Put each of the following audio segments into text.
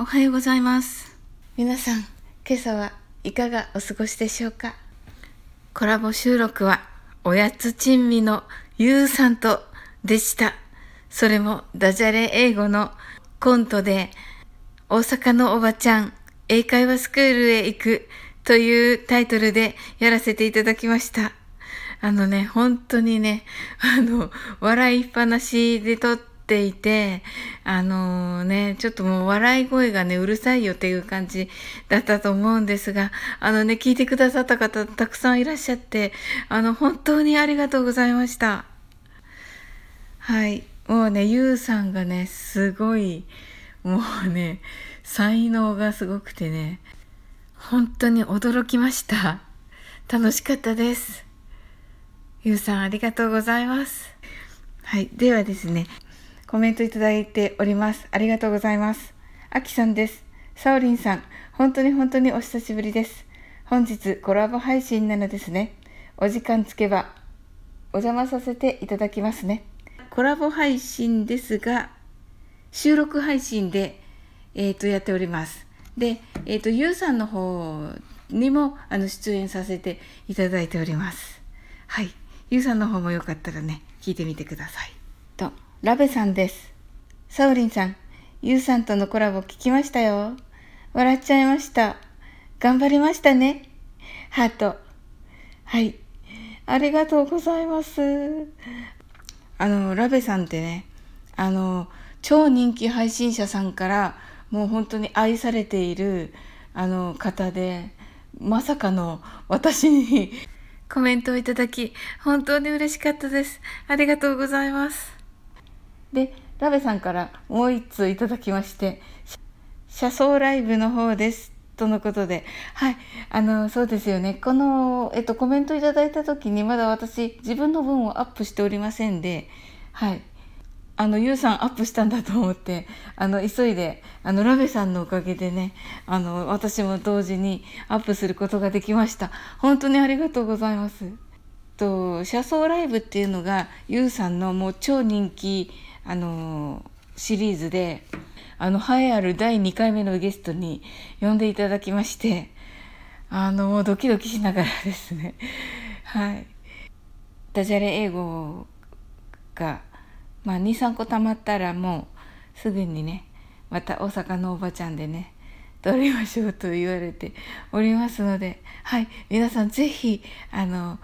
おはようございます。皆さん、今朝はいかがお過ごしでしょうか？コラボ収録は、おやつ珍味のゆうさんとでした。それもダジャレ英語のコントで、大阪のおばちゃん、英会話スクールへ行くというタイトルでやらせていただきました。あのね、本当にね、あの、笑いっぱなしで撮ってていて、あのね、ちょっともう笑い声がね、うるさいよっていう感じだったと思うんですが、あのね、聞いてくださった方たくさんいらっしゃって、あの、本当にありがとうございました。はい。もうね、ゆうさんがね、すごい、もうね、才能がすごくてね、本当に驚きました。楽しかったです。ゆうさんありがとうございます。はい。ではですね、コメントいただいております。ありがとうございます。あきさんです。サオリンさん、本当に本当にお久しぶりです。本日コラボ配信なのですね。お時間つけばお邪魔させていただきますね。コラボ配信ですが、収録配信で、えっ、と、やっております。で、えっ、と、ゆうさんの方にも、あの、出演させていただいております。はい。ゆうさんの方もよかったらね、聞いてみてください。ラベさんです。サウリンさん、ゆうさんとのコラボ聞きましたよ。笑っちゃいました。頑張りましたね。ハート。はい。ありがとうございます。あの、ラベさんってね、あの、超人気配信者さんから、もう本当に愛されている、あの、方で、まさかの私に コメントをいただき、本当に嬉しかったです。ありがとうございます。で、ラベさんからもう一通いただきまして、車窓ライブの方です。とのことで。はい。あの、そうですよね。この、えっと、コメントいただいた時にまだ私、自分の分をアップしておりませんで、はい。あの、ゆうさんアップしたんだと思って、あの、急いで、あの、ラベさんのおかげでね、あの、私も同時にアップすることができました。本当にありがとうございます。と、車窓ライブっていうのが、ゆうさんのもう超人気、あの、シリーズで、あの、栄えある第2回目のゲストに呼んでいただきまして、あの、もうドキドキしながらですね、はい。ダジャレ英語が、まあ、2、3個溜まったらもうすぐにね、また大阪のおばちゃんでね、撮りましょうと言われておりますので、はい、皆さんぜひ、あの、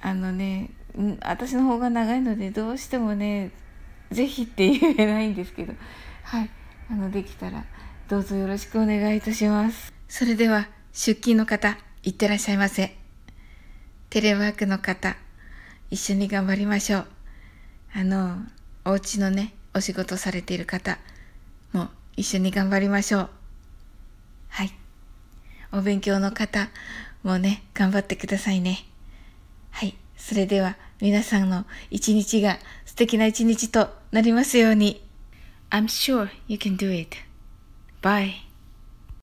あのね、私の方が長いのでどうしてもね、ぜひって言えないんですけど、はい、あの、できたらどうぞよろしくお願いいたします。それでは、出勤の方、いってらっしゃいませ。テレワークの方、一緒に頑張りましょう。あの、お家のね、お仕事されている方も一緒に頑張りましょう。はい。お勉強の方もね、頑張ってくださいね。はい。それでは皆さんの一日が素敵な一日となりますように。I'm sure you can do it. Bye.